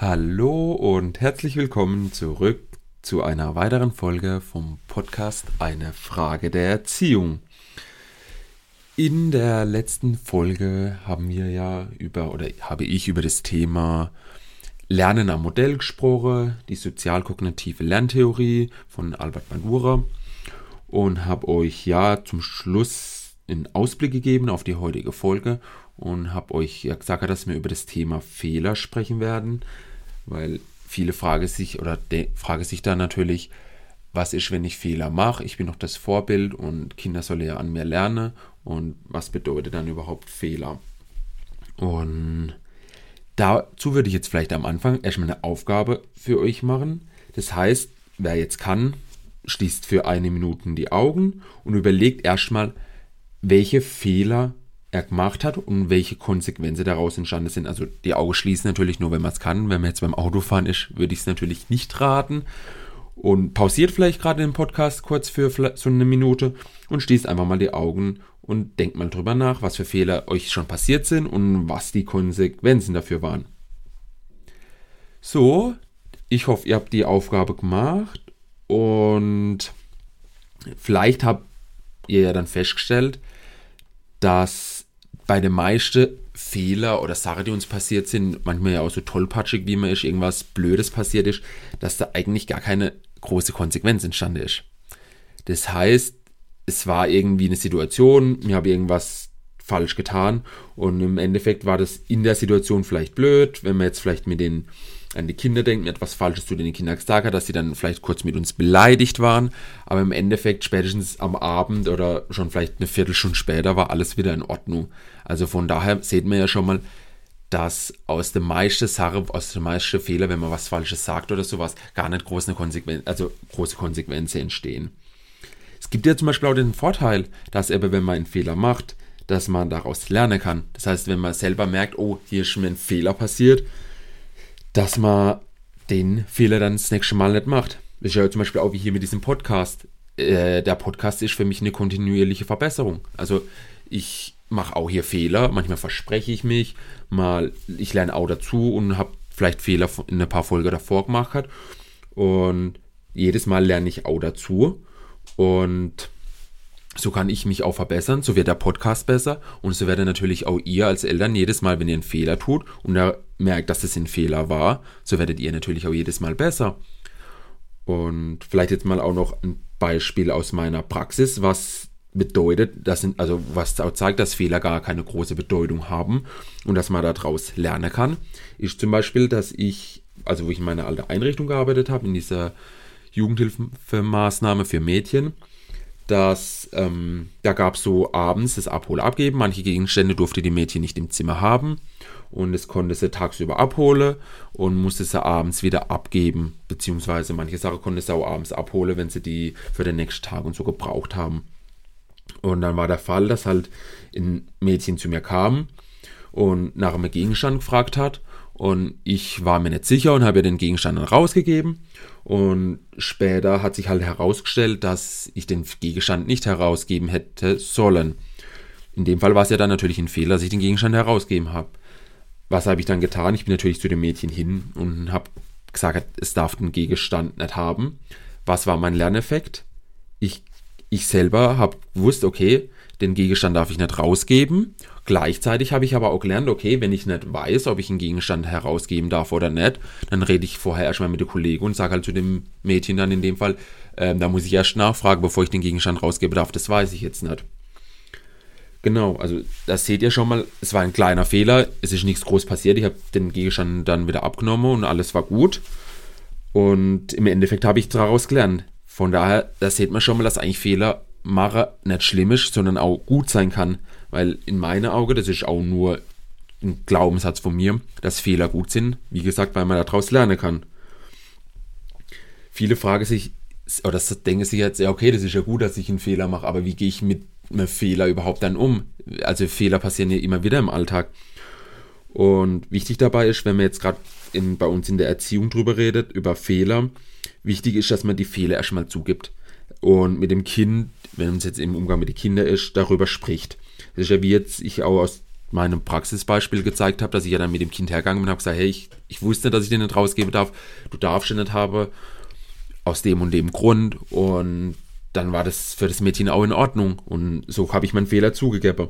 Hallo und herzlich willkommen zurück zu einer weiteren Folge vom Podcast Eine Frage der Erziehung. In der letzten Folge haben wir ja über oder habe ich über das Thema Lernen am Modell gesprochen, die sozialkognitive Lerntheorie von Albert Bandura und habe euch ja zum Schluss einen Ausblick gegeben auf die heutige Folge und habe euch ja gesagt, dass wir über das Thema Fehler sprechen werden weil viele fragen sich oder fragen sich dann natürlich, was ist, wenn ich Fehler mache? Ich bin doch das Vorbild und Kinder sollen ja an mir lernen und was bedeutet dann überhaupt Fehler? Und dazu würde ich jetzt vielleicht am Anfang erstmal eine Aufgabe für euch machen. Das heißt, wer jetzt kann, schließt für eine Minute die Augen und überlegt erstmal, welche Fehler er gemacht hat und welche Konsequenzen daraus entstanden sind. Also die Augen schließen natürlich nur, wenn man es kann. Wenn man jetzt beim Autofahren ist, würde ich es natürlich nicht raten. Und pausiert vielleicht gerade den Podcast kurz für so eine Minute und schließt einfach mal die Augen und denkt mal drüber nach, was für Fehler euch schon passiert sind und was die Konsequenzen dafür waren. So, ich hoffe, ihr habt die Aufgabe gemacht und vielleicht habt ihr ja dann festgestellt, dass bei den meisten Fehler oder Sachen, die uns passiert sind, manchmal ja auch so tollpatschig, wie man ist, irgendwas Blödes passiert ist, dass da eigentlich gar keine große Konsequenz entstanden ist. Das heißt, es war irgendwie eine Situation, ich habe irgendwas falsch getan und im Endeffekt war das in der Situation vielleicht blöd, wenn man jetzt vielleicht mit den an die Kinder denken, etwas Falsches zu den Kindern gesagt hat, dass sie dann vielleicht kurz mit uns beleidigt waren, aber im Endeffekt spätestens am Abend oder schon vielleicht eine Viertelstunde später war alles wieder in Ordnung. Also von daher sieht man ja schon mal, dass aus der meisten Sache, aus der meisten Fehler, wenn man was Falsches sagt oder sowas, gar nicht große, Konsequen also große Konsequenzen entstehen. Es gibt ja zum Beispiel auch den Vorteil, dass eben, wenn man einen Fehler macht, dass man daraus lernen kann. Das heißt, wenn man selber merkt, oh, hier ist mir ein Fehler passiert, dass man den Fehler dann das nächste Mal nicht macht. Ist ja zum Beispiel auch wie hier mit diesem Podcast. Äh, der Podcast ist für mich eine kontinuierliche Verbesserung. Also ich mache auch hier Fehler, manchmal verspreche ich mich, mal ich lerne auch dazu und habe vielleicht Fehler in ein paar Folgen davor gemacht und jedes Mal lerne ich auch dazu und so kann ich mich auch verbessern, so wird der Podcast besser und so werdet natürlich auch ihr als Eltern jedes Mal, wenn ihr einen Fehler tut und er merkt, dass es ein Fehler war, so werdet ihr natürlich auch jedes Mal besser. Und vielleicht jetzt mal auch noch ein Beispiel aus meiner Praxis, was bedeutet, dass, also was auch zeigt, dass Fehler gar keine große Bedeutung haben und dass man daraus lernen kann, ist zum Beispiel, dass ich, also wo ich in meiner alten Einrichtung gearbeitet habe, in dieser Jugendhilfemaßnahme für Mädchen, dass ähm, da gab es so abends das Abhol abgeben. Manche Gegenstände durfte die Mädchen nicht im Zimmer haben und es konnte sie tagsüber abholen und musste sie abends wieder abgeben, beziehungsweise manche Sachen konnte sie auch abends abholen, wenn sie die für den nächsten Tag und so gebraucht haben. Und dann war der Fall, dass halt ein Mädchen zu mir kam und nach einem Gegenstand gefragt hat und ich war mir nicht sicher und habe ihr den Gegenstand dann rausgegeben und später hat sich halt herausgestellt, dass ich den Gegenstand nicht herausgeben hätte sollen. In dem Fall war es ja dann natürlich ein Fehler, dass ich den Gegenstand herausgeben habe. Was habe ich dann getan? Ich bin natürlich zu dem Mädchen hin und habe gesagt, es darf den Gegenstand nicht haben. Was war mein Lerneffekt? Ich, ich selber habe gewusst, okay, den Gegenstand darf ich nicht rausgeben. Gleichzeitig habe ich aber auch gelernt, okay, wenn ich nicht weiß, ob ich einen Gegenstand herausgeben darf oder nicht, dann rede ich vorher erstmal mit der Kollegen und sage halt zu dem Mädchen dann in dem Fall, äh, da muss ich erst nachfragen, bevor ich den Gegenstand rausgeben darf. Das weiß ich jetzt nicht. Genau, also das seht ihr schon mal, es war ein kleiner Fehler, es ist nichts groß passiert, ich habe den Gegenstand dann wieder abgenommen und alles war gut. Und im Endeffekt habe ich daraus gelernt. Von daher, da seht man schon mal, dass eigentlich Fehler mache nicht schlimm ist, sondern auch gut sein kann. Weil in meinen Augen, das ist auch nur ein Glaubenssatz von mir, dass Fehler gut sind. Wie gesagt, weil man daraus lernen kann. Viele fragen sich, oder denken sich jetzt, ja, okay, das ist ja gut, dass ich einen Fehler mache, aber wie gehe ich mit einem Fehler überhaupt dann um? Also Fehler passieren ja immer wieder im Alltag. Und wichtig dabei ist, wenn man jetzt gerade bei uns in der Erziehung drüber redet, über Fehler, wichtig ist, dass man die Fehler erstmal zugibt und mit dem Kind, wenn es jetzt im Umgang mit den Kindern ist, darüber spricht. Das ist ja wie jetzt ich auch aus meinem Praxisbeispiel gezeigt habe, dass ich ja dann mit dem Kind hergegangen bin und habe gesagt, hey, ich, ich wusste, dass ich den nicht rausgeben darf, du darfst den nicht haben, aus dem und dem Grund und dann war das für das Mädchen auch in Ordnung und so habe ich meinen Fehler zugegeben.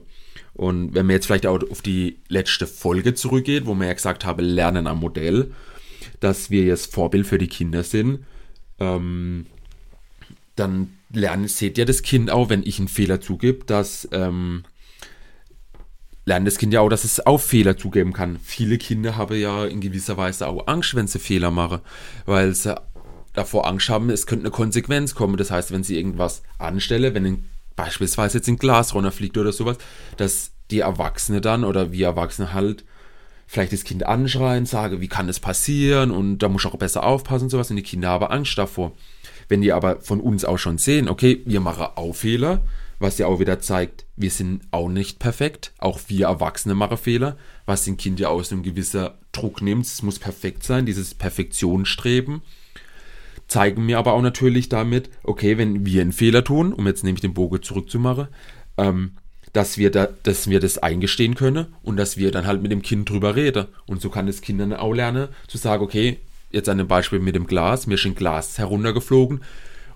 Und wenn man jetzt vielleicht auch auf die letzte Folge zurückgeht, wo wir ja gesagt haben, lernen am Modell, dass wir jetzt Vorbild für die Kinder sind, ähm, dann lernen, seht ihr das Kind auch, wenn ich einen Fehler zugebe, dass ähm, lernt das Kind ja auch, dass es auch Fehler zugeben kann. Viele Kinder haben ja in gewisser Weise auch Angst, wenn sie Fehler machen, weil sie davor Angst haben, es könnte eine Konsequenz kommen. Das heißt, wenn sie irgendwas anstelle, wenn ein, beispielsweise jetzt ein Glas runterfliegt oder sowas, dass die Erwachsene dann oder wir Erwachsene halt vielleicht das Kind anschreien, sagen, wie kann das passieren und da muss ich auch besser aufpassen und sowas und die Kinder haben Angst davor. Wenn die aber von uns auch schon sehen, okay, wir machen auch Fehler, was ja auch wieder zeigt, wir sind auch nicht perfekt. Auch wir Erwachsene machen Fehler, was den Kind ja aus einem gewissen Druck nimmt. Es muss perfekt sein, dieses Perfektionsstreben. Zeigen mir aber auch natürlich damit, okay, wenn wir einen Fehler tun, um jetzt nämlich den Bogen zurückzumachen, ähm, dass wir, da, dass wir das eingestehen können und dass wir dann halt mit dem Kind drüber reden. Und so kann das Kind dann auch lernen, zu sagen, okay, jetzt an dem Beispiel mit dem Glas, mir ist ein Glas heruntergeflogen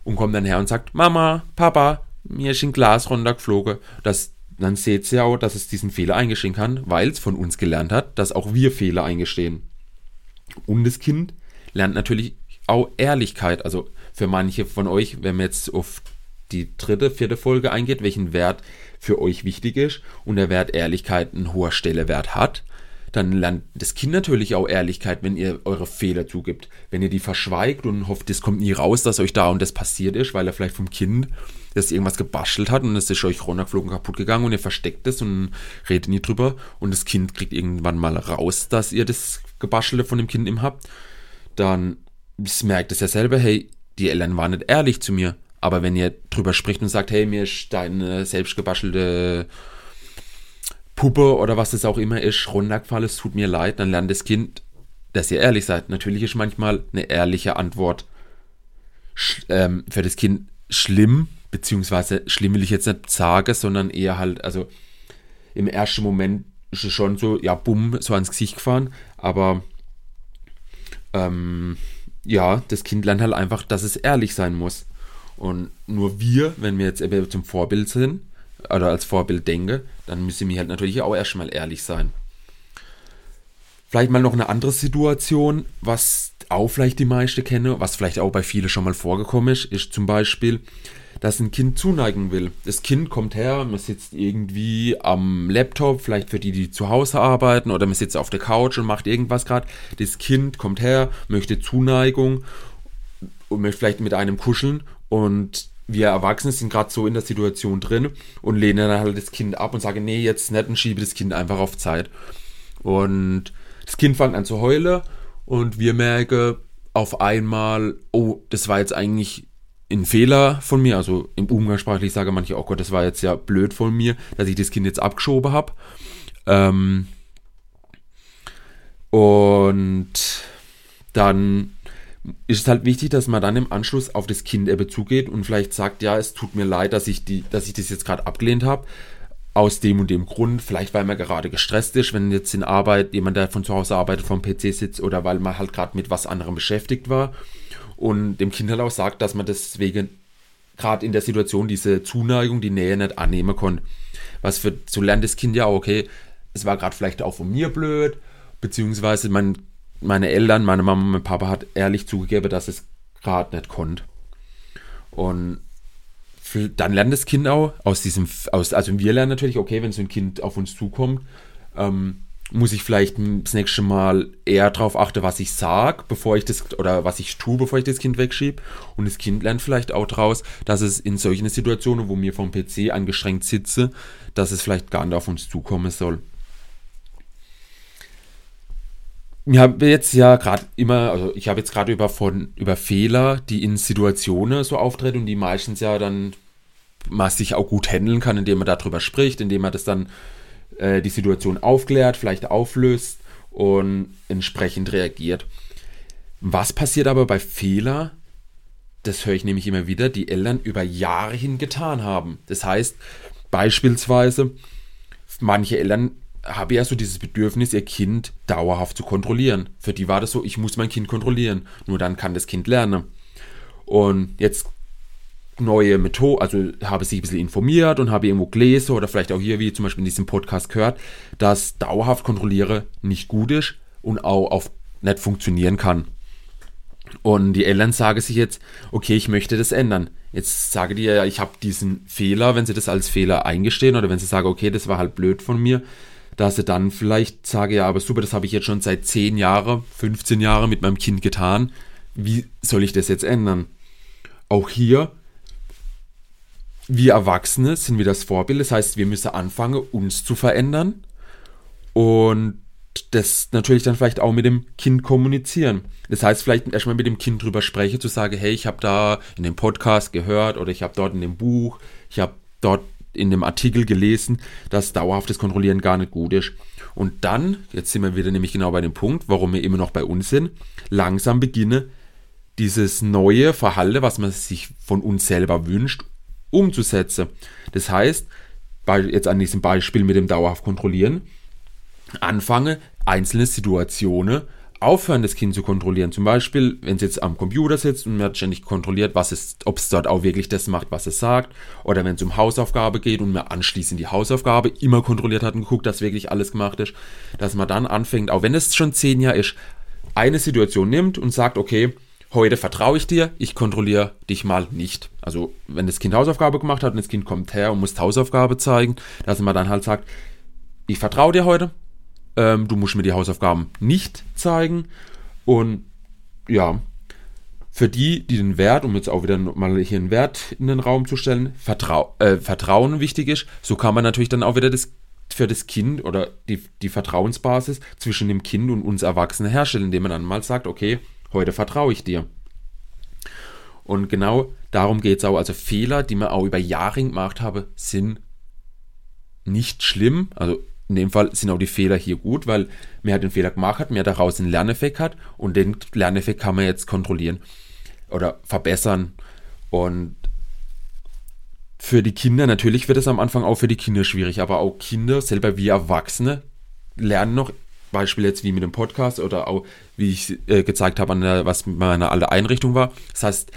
und kommt dann her und sagt, Mama, Papa, mir ist ein Glas runtergeflogen. Das, dann seht ihr auch, dass es diesen Fehler eingestehen kann, weil es von uns gelernt hat, dass auch wir Fehler eingestehen. Und das Kind lernt natürlich auch Ehrlichkeit. Also für manche von euch, wenn man jetzt auf die dritte, vierte Folge eingeht, welchen Wert für euch wichtig ist und der Wert Ehrlichkeit einen hoher Stellewert hat, dann lernt das Kind natürlich auch Ehrlichkeit, wenn ihr eure Fehler zugibt. Wenn ihr die verschweigt und hofft, es kommt nie raus, dass euch da und das passiert ist, weil er vielleicht vom Kind das irgendwas gebastelt hat und es ist euch runtergeflogen, kaputt gegangen und ihr versteckt es und redet nie drüber und das Kind kriegt irgendwann mal raus, dass ihr das Gebastelte von dem Kind im habt, dann merkt es ja selber, hey, die Eltern waren nicht ehrlich zu mir. Aber wenn ihr drüber spricht und sagt, hey, mir ist deine selbst gebastelte Puppe oder was es auch immer ist, runtergefallen, es tut mir leid, dann lernt das Kind, dass ihr ehrlich seid. Natürlich ist manchmal eine ehrliche Antwort ähm, für das Kind schlimm, beziehungsweise schlimm will ich jetzt nicht sagen, sondern eher halt, also im ersten Moment ist es schon so, ja, bumm, so ans Gesicht gefahren, aber ähm, ja, das Kind lernt halt einfach, dass es ehrlich sein muss. Und nur wir, wenn wir jetzt zum Vorbild sind, oder als Vorbild denke, dann müssen wir halt natürlich auch erstmal ehrlich sein. Vielleicht mal noch eine andere Situation, was auch vielleicht die meisten kennen, was vielleicht auch bei vielen schon mal vorgekommen ist, ist zum Beispiel, dass ein Kind zuneigen will. Das Kind kommt her, man sitzt irgendwie am Laptop, vielleicht für die, die zu Hause arbeiten, oder man sitzt auf der Couch und macht irgendwas gerade. Das Kind kommt her, möchte Zuneigung und möchte vielleicht mit einem kuscheln und wir Erwachsene sind gerade so in der Situation drin und lehnen dann halt das Kind ab und sagen, nee, jetzt nicht und schiebe das Kind einfach auf Zeit. Und das Kind fängt an zu heulen und wir merken auf einmal, oh, das war jetzt eigentlich ein Fehler von mir, also im Umgangssprachlich sage manche, oh Gott, das war jetzt ja blöd von mir, dass ich das Kind jetzt abgeschoben habe. Ähm, und dann ist es halt wichtig, dass man dann im Anschluss auf das Kind eben zugeht und vielleicht sagt, ja, es tut mir leid, dass ich, die, dass ich das jetzt gerade abgelehnt habe. Aus dem und dem Grund, vielleicht weil man gerade gestresst ist, wenn jetzt in Arbeit jemand, der von zu Hause arbeitet, vom PC sitzt oder weil man halt gerade mit was anderem beschäftigt war und dem Kind halt auch sagt, dass man deswegen gerade in der Situation diese Zuneigung, die Nähe nicht annehmen konnte. Was für, so lernt das Kind ja okay, es war gerade vielleicht auch von mir blöd, beziehungsweise mein meine Eltern, meine Mama, mein Papa hat ehrlich zugegeben, dass es gerade nicht konnte. Und dann lernt das Kind auch aus diesem, aus, also wir lernen natürlich, okay, wenn so ein Kind auf uns zukommt, ähm, muss ich vielleicht das nächste Mal eher darauf achten, was ich sage, bevor ich das, oder was ich tue, bevor ich das Kind wegschiebe. Und das Kind lernt vielleicht auch daraus, dass es in solchen Situationen, wo wir vom PC angestrengt sitze, dass es vielleicht gar nicht auf uns zukommen soll ich habe jetzt ja gerade immer, also ich habe jetzt gerade über über Fehler, die in Situationen so auftreten und die meistens ja dann man sich auch gut handeln kann, indem man darüber spricht, indem man das dann äh, die Situation aufklärt, vielleicht auflöst und entsprechend reagiert. Was passiert aber bei Fehler? Das höre ich nämlich immer wieder, die Eltern über Jahre hin getan haben. Das heißt, beispielsweise, manche Eltern habe ja so dieses Bedürfnis, ihr Kind dauerhaft zu kontrollieren. Für die war das so, ich muss mein Kind kontrollieren. Nur dann kann das Kind lernen. Und jetzt neue Methode, also habe sich ein bisschen informiert und habe irgendwo gelesen oder vielleicht auch hier, wie zum Beispiel in diesem Podcast gehört, dass dauerhaft kontrolliere nicht gut ist und auch auf nicht funktionieren kann. Und die Eltern sagen sich jetzt, okay, ich möchte das ändern. Jetzt sage die ja, ich habe diesen Fehler, wenn sie das als Fehler eingestehen oder wenn sie sagen, okay, das war halt blöd von mir, dass sie dann vielleicht sagen, ja, aber super, das habe ich jetzt schon seit 10 Jahren, 15 Jahren mit meinem Kind getan. Wie soll ich das jetzt ändern? Auch hier wir Erwachsene sind wir das Vorbild. Das heißt, wir müssen anfangen, uns zu verändern und das natürlich dann vielleicht auch mit dem Kind kommunizieren. Das heißt, vielleicht erstmal mit dem Kind drüber sprechen, zu sagen, hey, ich habe da in dem Podcast gehört oder ich habe dort in dem Buch, ich habe dort in dem Artikel gelesen, dass dauerhaftes Kontrollieren gar nicht gut ist. Und dann, jetzt sind wir wieder nämlich genau bei dem Punkt, warum wir immer noch bei uns sind, langsam beginne dieses neue Verhalten, was man sich von uns selber wünscht, umzusetzen. Das heißt, jetzt an diesem Beispiel mit dem dauerhaft kontrollieren, anfange einzelne Situationen aufhören, das Kind zu kontrollieren. Zum Beispiel, wenn es jetzt am Computer sitzt und man ständig kontrolliert, was es, ob es dort auch wirklich das macht, was es sagt. Oder wenn es um Hausaufgabe geht und man anschließend die Hausaufgabe immer kontrolliert hat und geguckt, dass wirklich alles gemacht ist, dass man dann anfängt, auch wenn es schon zehn Jahre ist, eine Situation nimmt und sagt, okay, heute vertraue ich dir, ich kontrolliere dich mal nicht. Also wenn das Kind Hausaufgabe gemacht hat und das Kind kommt her und muss Hausaufgabe zeigen, dass man dann halt sagt, ich vertraue dir heute, ähm, du musst mir die Hausaufgaben nicht zeigen. Und ja, für die, die den Wert, um jetzt auch wieder mal hier einen Wert in den Raum zu stellen, Vertrau äh, Vertrauen wichtig ist, so kann man natürlich dann auch wieder das für das Kind oder die, die Vertrauensbasis zwischen dem Kind und uns Erwachsenen herstellen, indem man dann mal sagt, okay, heute vertraue ich dir. Und genau darum geht es auch. Also Fehler, die man auch über Jahre gemacht habe, sind nicht schlimm. Also in dem Fall sind auch die Fehler hier gut, weil man hat den Fehler gemacht hat, man daraus einen Lerneffekt hat und den Lerneffekt kann man jetzt kontrollieren oder verbessern. Und für die Kinder, natürlich wird es am Anfang auch für die Kinder schwierig, aber auch Kinder, selber wie Erwachsene, lernen noch Beispiel jetzt wie mit dem Podcast oder auch wie ich äh, gezeigt habe, der, was mit meiner alten Einrichtung war. Das heißt,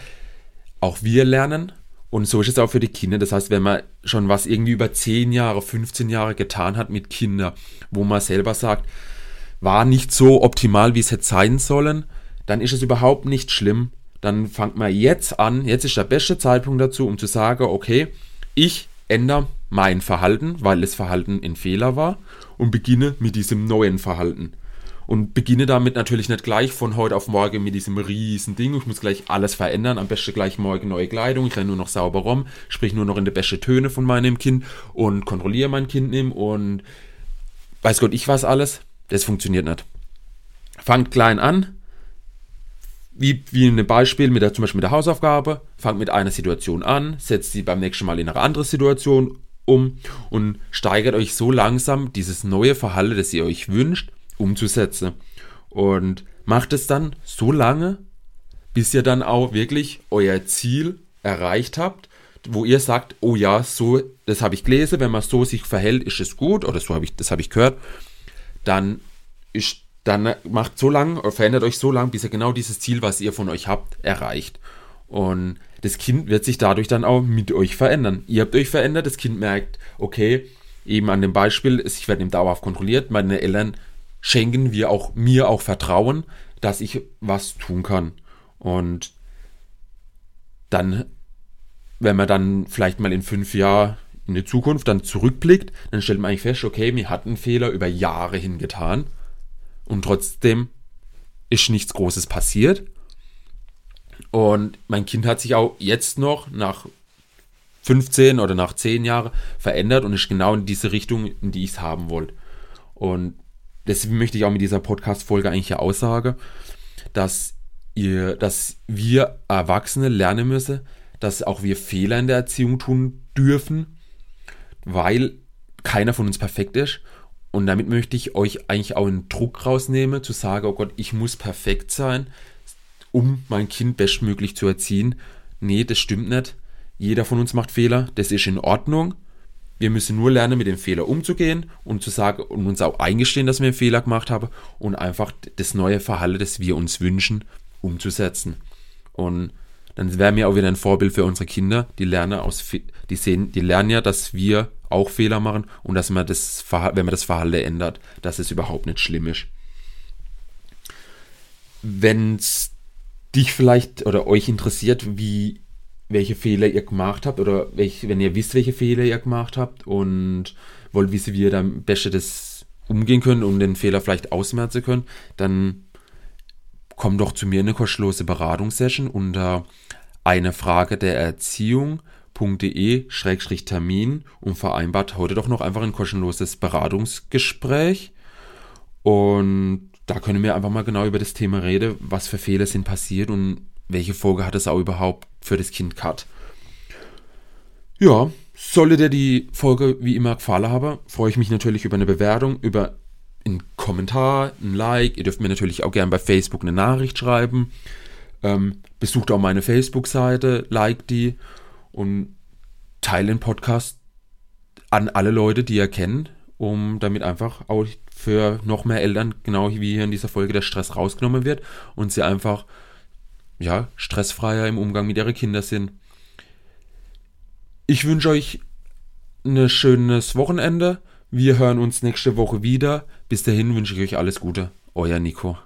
auch wir lernen und so ist es auch für die Kinder. Das heißt, wenn man schon was irgendwie über 10 Jahre, 15 Jahre getan hat mit Kindern, wo man selber sagt, war nicht so optimal, wie es hätte sein sollen, dann ist es überhaupt nicht schlimm. Dann fangt man jetzt an, jetzt ist der beste Zeitpunkt dazu, um zu sagen, okay, ich ändere mein Verhalten, weil das Verhalten ein Fehler war und beginne mit diesem neuen Verhalten. Und beginne damit natürlich nicht gleich von heute auf morgen mit diesem riesen Ding. Ich muss gleich alles verändern. Am besten gleich morgen neue Kleidung. Ich renne nur noch sauber rum. Sprich nur noch in der beste Töne von meinem Kind und kontrolliere mein Kind nimm und weiß Gott, ich was alles. Das funktioniert nicht. Fangt klein an. Wie, wie ein Beispiel mit der, zum Beispiel mit der Hausaufgabe. Fangt mit einer Situation an, setzt sie beim nächsten Mal in eine andere Situation um und steigert euch so langsam dieses neue Verhalten, das ihr euch wünscht, umzusetzen. Und macht es dann so lange, bis ihr dann auch wirklich euer Ziel erreicht habt, wo ihr sagt, oh ja, so, das habe ich gelesen, wenn man so sich verhält, ist es gut, oder so habe ich, das habe ich gehört, dann ist, dann macht so lange, verändert euch so lange, bis ihr genau dieses Ziel, was ihr von euch habt, erreicht. Und das Kind wird sich dadurch dann auch mit euch verändern. Ihr habt euch verändert, das Kind merkt, okay, eben an dem Beispiel, ich werde im dauerhaft kontrolliert, meine Eltern schenken wir auch mir auch Vertrauen, dass ich was tun kann. Und dann, wenn man dann vielleicht mal in fünf Jahren in die Zukunft dann zurückblickt, dann stellt man eigentlich fest, okay, mir hat einen Fehler über Jahre hingetan und trotzdem ist nichts Großes passiert. Und mein Kind hat sich auch jetzt noch nach 15 oder nach 10 Jahren verändert und ist genau in diese Richtung, in die ich es haben wollte. Und deswegen möchte ich auch mit dieser Podcast-Folge eigentlich ja aussagen, dass ihr, dass wir Erwachsene lernen müssen, dass auch wir Fehler in der Erziehung tun dürfen, weil keiner von uns perfekt ist. Und damit möchte ich euch eigentlich auch einen Druck rausnehmen, zu sagen, oh Gott, ich muss perfekt sein um mein Kind bestmöglich zu erziehen. Nee, das stimmt nicht. Jeder von uns macht Fehler, das ist in Ordnung. Wir müssen nur lernen, mit dem Fehler umzugehen und zu sagen und uns auch eingestehen, dass wir einen Fehler gemacht haben und einfach das neue Verhalten, das wir uns wünschen, umzusetzen. Und dann wären wir auch wieder ein Vorbild für unsere Kinder. Die lernen aus, die sehen, die lernen ja, dass wir auch Fehler machen und dass man das, wenn man das Verhalten ändert, dass es überhaupt nicht schlimm ist. Wenn es dich vielleicht oder euch interessiert, wie welche Fehler ihr gemacht habt oder welch, wenn ihr wisst, welche Fehler ihr gemacht habt und wollt wissen, wie ihr dann besser das umgehen könnt, um den Fehler vielleicht ausmerzen können, dann kommt doch zu mir eine kostenlose Beratungssession unter eine Frage der Erziehung.de-termin und vereinbart heute doch noch einfach ein kostenloses Beratungsgespräch. Und da können wir einfach mal genau über das Thema reden, was für Fehler sind passiert und welche Folge hat es auch überhaupt für das Kind gehabt. Ja, sollte dir die Folge wie immer gefallen haben, freue ich mich natürlich über eine Bewertung, über einen Kommentar, ein Like. Ihr dürft mir natürlich auch gerne bei Facebook eine Nachricht schreiben. Ähm, besucht auch meine Facebook-Seite, like die und teile den Podcast an alle Leute, die ihr kennt, um damit einfach auch für noch mehr Eltern, genau wie hier in dieser Folge, der Stress rausgenommen wird und sie einfach ja, stressfreier im Umgang mit ihren Kindern sind. Ich wünsche euch ein schönes Wochenende. Wir hören uns nächste Woche wieder. Bis dahin wünsche ich euch alles Gute. Euer Nico.